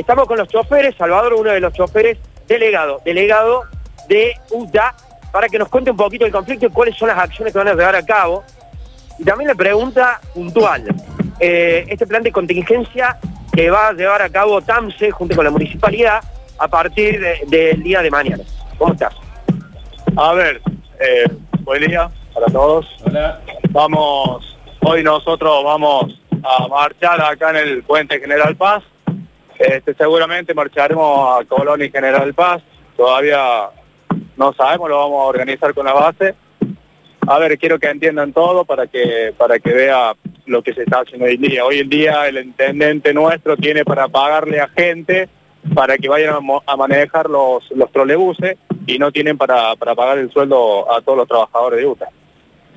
Estamos con los choferes, Salvador, uno de los choferes, delegado, delegado de UTA, para que nos cuente un poquito el conflicto y cuáles son las acciones que van a llevar a cabo. Y también la pregunta puntual, eh, este plan de contingencia que va a llevar a cabo TAMSE junto con la municipalidad a partir de- del día de mañana. ¿Cómo estás? A ver, eh, buen día para todos. Vamos, hoy nosotros vamos a marchar acá en el puente General Paz. Este, seguramente marcharemos a Colón y General Paz. Todavía no sabemos, lo vamos a organizar con la base. A ver, quiero que entiendan todo para que para que vea lo que se está haciendo hoy en día. Hoy en día el intendente nuestro tiene para pagarle a gente para que vayan a, manejar los, los trolebuses y no tienen para, para pagar el sueldo a todos los trabajadores de UTA.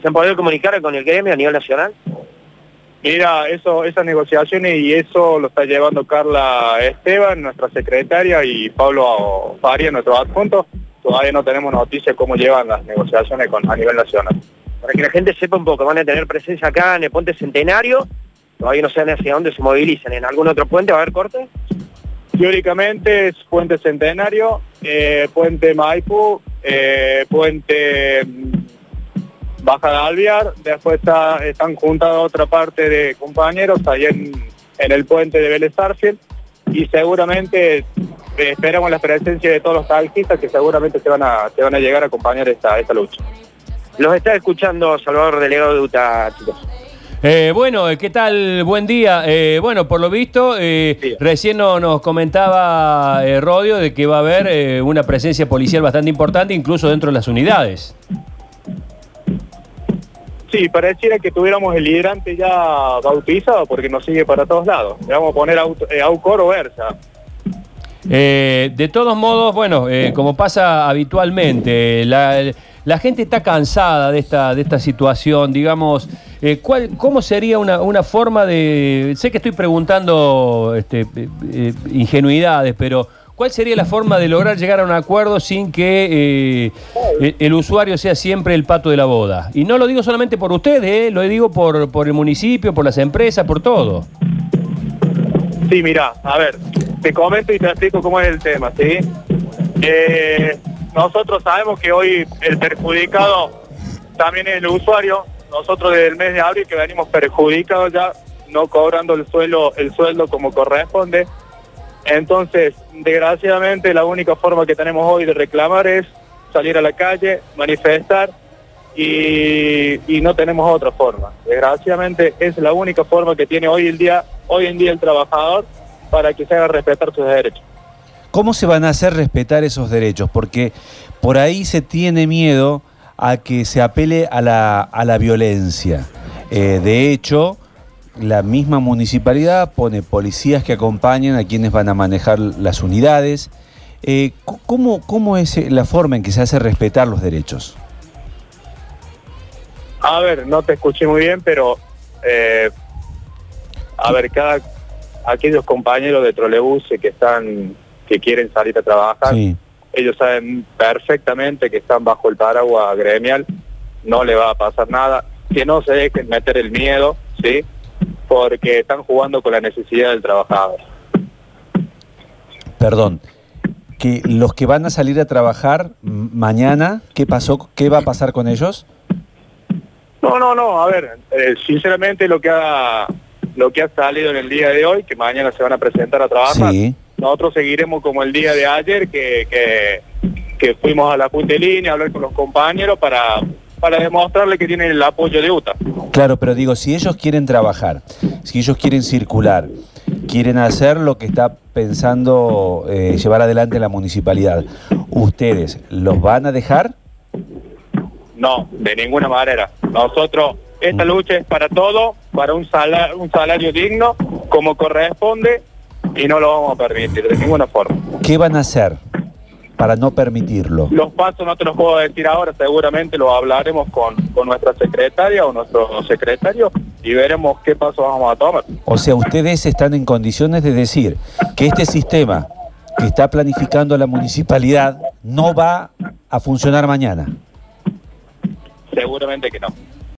¿Se han podido comunicar con el gremio a nivel nacional? Mira, eso, esas negociaciones y eso lo está llevando Carla Esteban, nuestra secretaria, y Pablo Faria, nuestro adjunto. Todavía no tenemos noticias cómo llevan las negociaciones con, a nivel nacional. Para que la gente sepa un poco, van a tener presencia acá en el puente Centenario, todavía no saben hacia dónde se movilizan, ¿en algún otro puente va a haber corte? Teóricamente es Puente Centenario, eh, Puente Maipú, eh, Puente Baja de Alvear, después está- están juntadas otra parte de compañeros ahí en, en el puente de Vélez Sarsfield y seguramente eh, esperamos la presencia de todos los taxistas que seguramente se van a, se van a llegar a acompañar esta, esta lucha. Los está escuchando Salvador, delegado de UTA, chicos. Eh, bueno, eh, ¿qué tal? Buen día. Eh, bueno, por lo visto, eh, Sí. recién no- nos comentaba Rodio de que va a haber una presencia policial bastante importante, incluso dentro de las unidades. Sí, pareciera que tuviéramos el hidrante ya bautizado porque nos sigue para todos lados. Le vamos a poner auto, eh, Aucor o Versa. Eh, de todos modos, bueno, eh, como pasa habitualmente, la, gente está cansada de esta, de esta situación, digamos, eh, ¿cuál, ¿cómo sería una, una forma de... Sé que estoy preguntando este, ingenuidades, pero ¿cuál sería la forma de lograr llegar a un acuerdo sin que eh, el, el usuario sea siempre el pato de la boda? Y no lo digo solamente por ustedes, eh, lo digo por, por el municipio, por las empresas, por todo. Sí, mira, a ver, te comento y te explico cómo es el tema, ¿sí? Eh, nosotros sabemos que hoy el perjudicado también es el usuario. Nosotros desde el mes de abril que venimos perjudicados ya, no cobrando el sueldo, el sueldo como corresponde. Entonces, desgraciadamente, la única forma que tenemos hoy de reclamar es salir a la calle, manifestar y, no tenemos otra forma. Desgraciadamente es la única forma que tiene hoy el día, hoy en día el trabajador para que se haga respetar sus derechos. ¿Cómo se van a hacer respetar esos derechos? Porque por ahí se tiene miedo a que se apele a la, a la violencia. Eh, de hecho, la misma municipalidad pone policías que acompañan a quienes van a manejar las unidades. Eh, ¿cómo, ¿Cómo es eh, la forma en que se hace respetar los derechos? A ver, no te escuché muy bien, pero eh, a ver, cada aquellos compañeros de trolebuses que están que quieren salir a trabajar, Sí. ellos saben perfectamente que están bajo el paraguas gremial, no le va a pasar nada, que no se dejen meter el miedo, ¿sí? Porque están jugando con la necesidad del trabajador. Perdón. Que los que van a salir a trabajar mañana, ¿qué pasó? ¿Qué va a pasar con ellos? No, no, no, a ver, eh, sinceramente lo que ha lo que ha salido en el día de hoy, que mañana se van a presentar a trabajar, Sí. nosotros seguiremos como el día de ayer, que, que, que fuimos a la punta de línea a hablar con los compañeros para, para demostrarle que tienen el apoyo de UTA. Claro, pero digo, si ellos quieren trabajar, si ellos quieren circular, quieren hacer lo que está pensando eh, llevar adelante la municipalidad, ¿ustedes los van a dejar? No, de ninguna manera. Nosotros, esta lucha es para todo, para un salario, un salario digno, como corresponde, y no lo vamos a permitir de ninguna forma. ¿Qué van a hacer para no permitirlo? Los pasos no te los puedo decir ahora, seguramente lo hablaremos con, con nuestra secretaria o nuestro secretario y veremos qué pasos vamos a tomar. O sea, ustedes están en condiciones de decir que este sistema que está planificando la municipalidad no va a funcionar mañana. Seguramente que no.